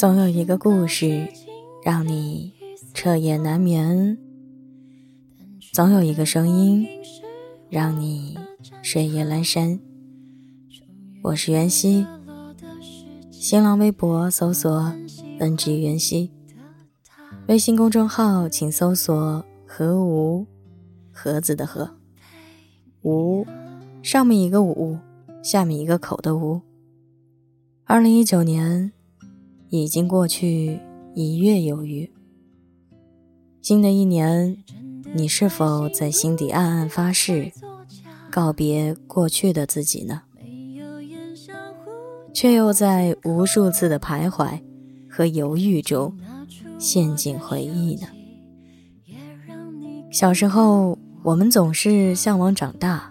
总有一个故事让你彻夜难眠，总有一个声音让你睡意阑珊。我是袁熙，新浪微博搜索“ “n g 袁熙”，微信公众号请搜索“何无盒子的盒无”，上面一个五，下面一个口的无。二零一九年。已经过去一月有余，新的一年，你是否在心底暗暗发誓，告别过去的自己呢？却又在无数次的徘徊和犹豫中陷进回忆呢？小时候，我们总是向往长大，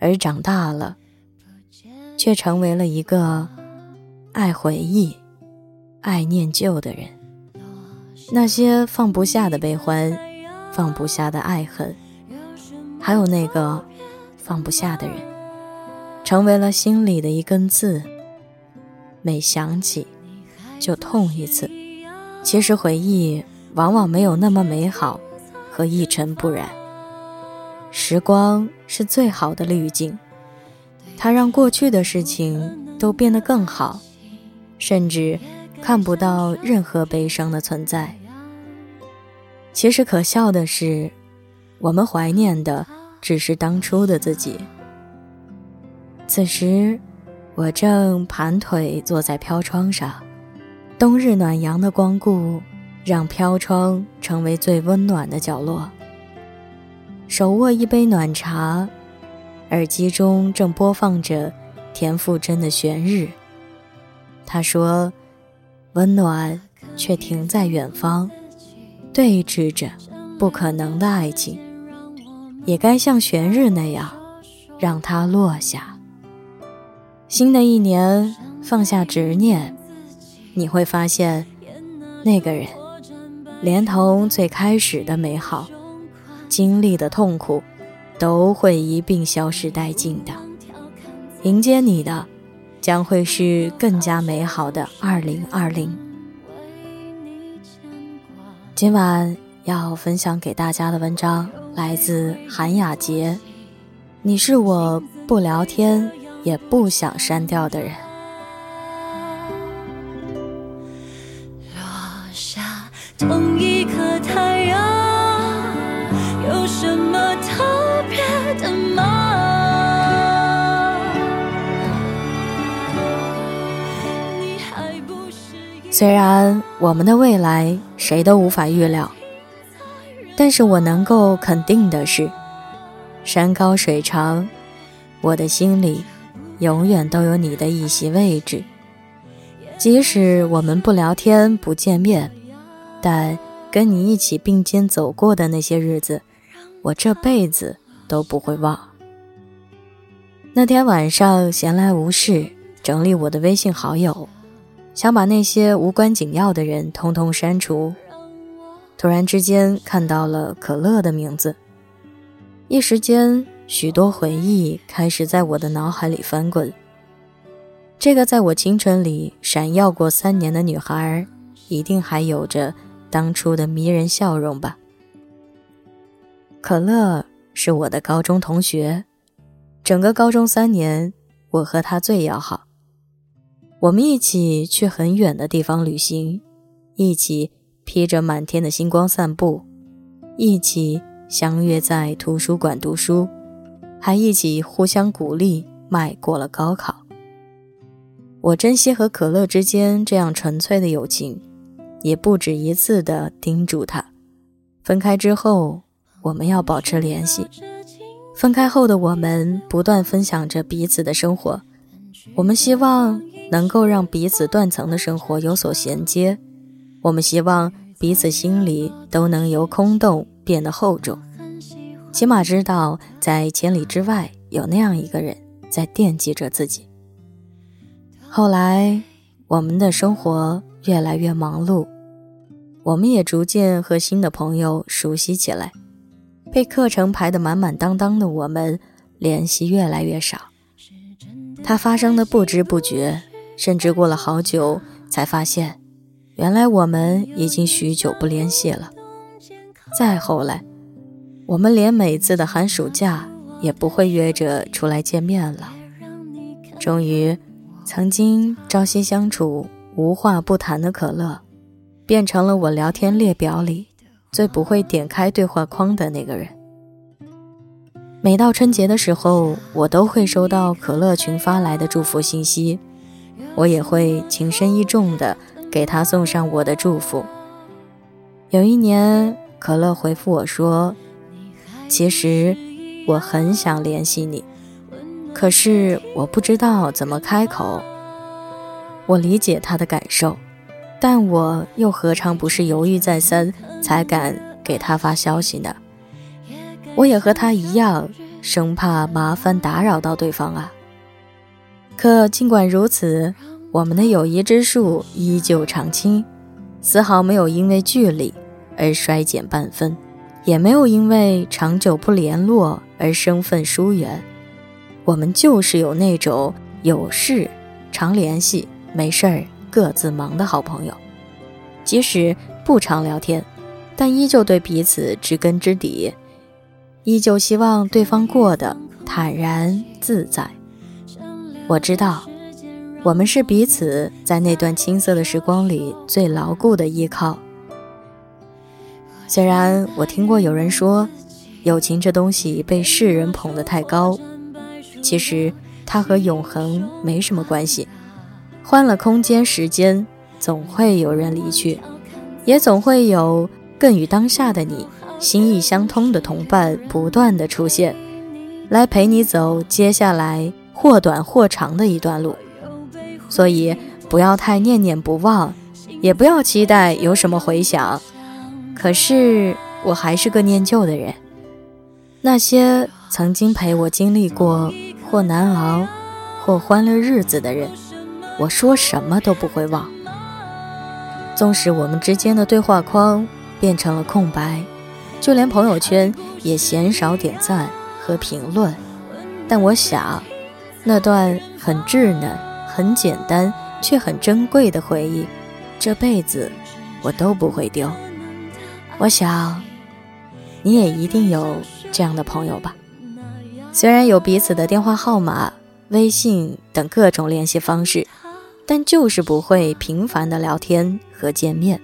而长大了，却成为了一个。爱回忆、爱念旧的人，那些放不下的悲欢，放不下的爱恨，还有那个放不下的人，成为了心里的一根刺。每想起，就痛一次。其实回忆往往没有那么美好和一尘不染。时光是最好的滤镜，它让过去的事情都变得更好。甚至看不到任何悲伤的存在。其实可笑的是，我们怀念的只是当初的自己。此时，我正盘腿坐在飘窗上，冬日暖阳的光顾让飘窗成为最温暖的角落。手握一杯暖茶，耳机中正播放着田馥甄的《悬日》。他说：“温暖却停在远方，对峙着不可能的爱情，也该像悬日那样，让它落下。新的一年，放下执念，你会发现，那个人，连同最开始的美好，经历的痛苦，都会一并消失殆尽的。迎接你的。”将会是更加美好的二零二零。今晚要分享给大家的文章来自韩雅洁。你是我不聊天也不想删掉的人。落下同一颗太阳，有什么虽然我们的未来谁都无法预料，但是我能够肯定的是，山高水长，我的心里永远都有你的一席位置。即使我们不聊天不见面，但跟你一起并肩走过的那些日子，我这辈子都不会忘。那天晚上闲来无事，整理我的微信好友。想把那些无关紧要的人通通删除。突然之间看到了可乐的名字，一时间许多回忆开始在我的脑海里翻滚。这个在我青春里闪耀过三年的女孩，一定还有着当初的迷人笑容吧？可乐是我的高中同学，整个高中三年，我和她最要好。我们一起去很远的地方旅行，一起披着满天的星光散步，一起相约在图书馆读书，还一起互相鼓励迈过了高考。我珍惜和可乐之间这样纯粹的友情，也不止一次的叮嘱他：分开之后我们要保持联系。分开后的我们不断分享着彼此的生活，我们希望。能够让彼此断层的生活有所衔接，我们希望彼此心里都能由空洞变得厚重，起码知道在千里之外有那样一个人在惦记着自己。后来，我们的生活越来越忙碌，我们也逐渐和新的朋友熟悉起来，被课程排得满满当当的我们，联系越来越少。它发生的不知不觉。甚至过了好久，才发现，原来我们已经许久不联系了。再后来，我们连每次的寒暑假也不会约着出来见面了。终于，曾经朝夕相处、无话不谈的可乐，变成了我聊天列表里最不会点开对话框的那个人。每到春节的时候，我都会收到可乐群发来的祝福信息，我也会情深意重的给他送上我的祝福。有一年，可乐回复我说：“其实我很想联系你，可是我不知道怎么开口。”我理解他的感受，但我又何尝不是犹豫再三才敢给他发消息呢？我也和他一样，生怕麻烦打扰到对方啊。可尽管如此，我们的友谊之树依旧常青，丝毫没有因为距离而衰减半分，也没有因为长久不联络而生分疏远。我们就是有那种有事常联系，没事儿各自忙的好朋友，即使不常聊天，但依旧对彼此知根知底。依旧希望对方过得坦然自在。我知道，我们是彼此在那段青涩的时光里最牢固的依靠。虽然我听过有人说，友情这东西被世人捧得太高，其实它和永恒没什么关系。换了空间、时间，总会有人离去，也总会有更与当下的你。心意相通的同伴不断的出现，来陪你走接下来或短或长的一段路，所以不要太念念不忘，也不要期待有什么回响。可是我还是个念旧的人，那些曾经陪我经历过或难熬或欢乐日子的人，我说什么都不会忘。纵使我们之间的对话框变成了空白。就连朋友圈也鲜少点赞和评论，但我想，那段很稚嫩、很简单却很珍贵的回忆，这辈子我都不会丢。我想，你也一定有这样的朋友吧？虽然有彼此的电话号码、微信等各种联系方式，但就是不会频繁的聊天和见面。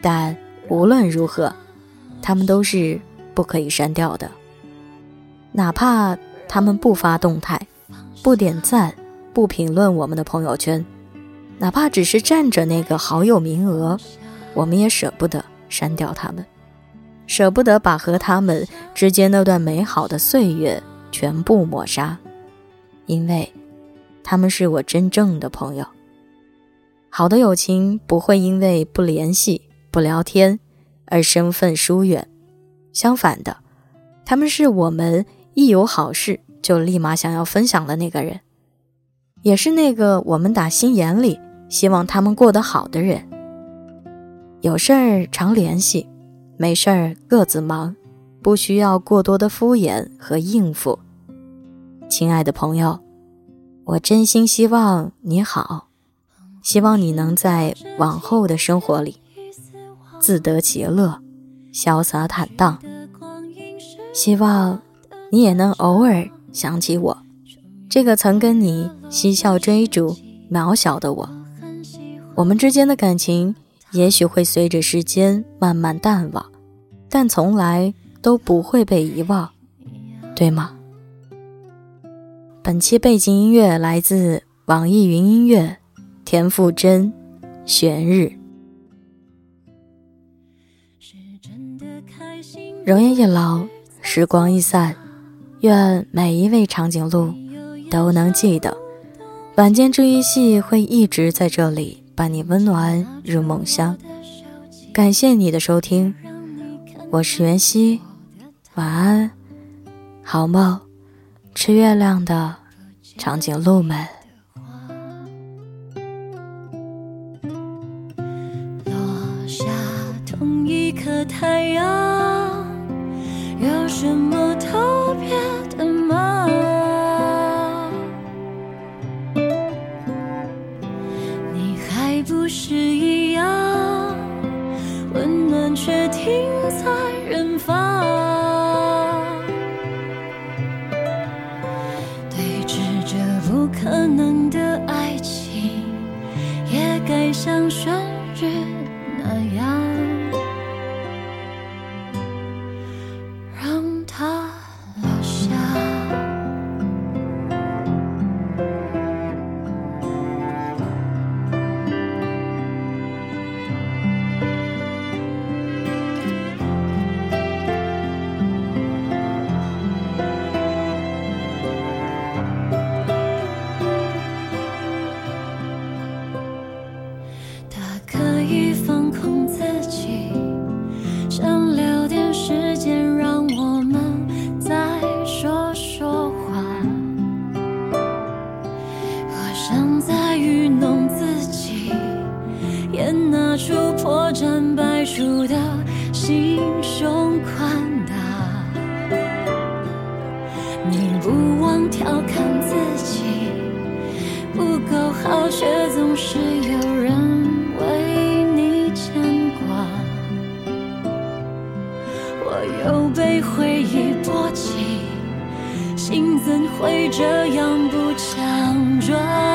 但无论如何。他们都是不可以删掉的，哪怕他们不发动态、不点赞、不评论我们的朋友圈，哪怕只是占着那个好友名额，我们也舍不得删掉他们，舍不得把和他们之间那段美好的岁月全部抹杀，因为他们是我真正的朋友。好的友情不会因为不联系、不聊天。而身份疏远，相反的，他们是我们一有好事就立马想要分享的那个人，也是那个我们打心眼里希望他们过得好的人。有事儿常联系，没事儿各自忙，不需要过多的敷衍和应付。亲爱的朋友，我真心希望你好，希望你能在往后的生活里。自得其乐，潇洒坦荡。希望你也能偶尔想起我，这个曾跟你嬉笑追逐、渺小的我。我们之间的感情也许会随着时间慢慢淡忘，但从来都不会被遗忘，对吗？本期背景音乐来自网易云音乐，田馥甄，《悬日》。容颜一老，时光一散，愿每一位长颈鹿都能记得，晚间治愈系会一直在这里伴你温暖入梦乡。感谢你的收听，我是袁熙，晚安，好梦，吃月亮的长颈鹿们。落下同一颗太阳。有什么特别不是一样温暖却停好却总是有人为你牵挂。我又被回忆波及心怎会这样不强壮？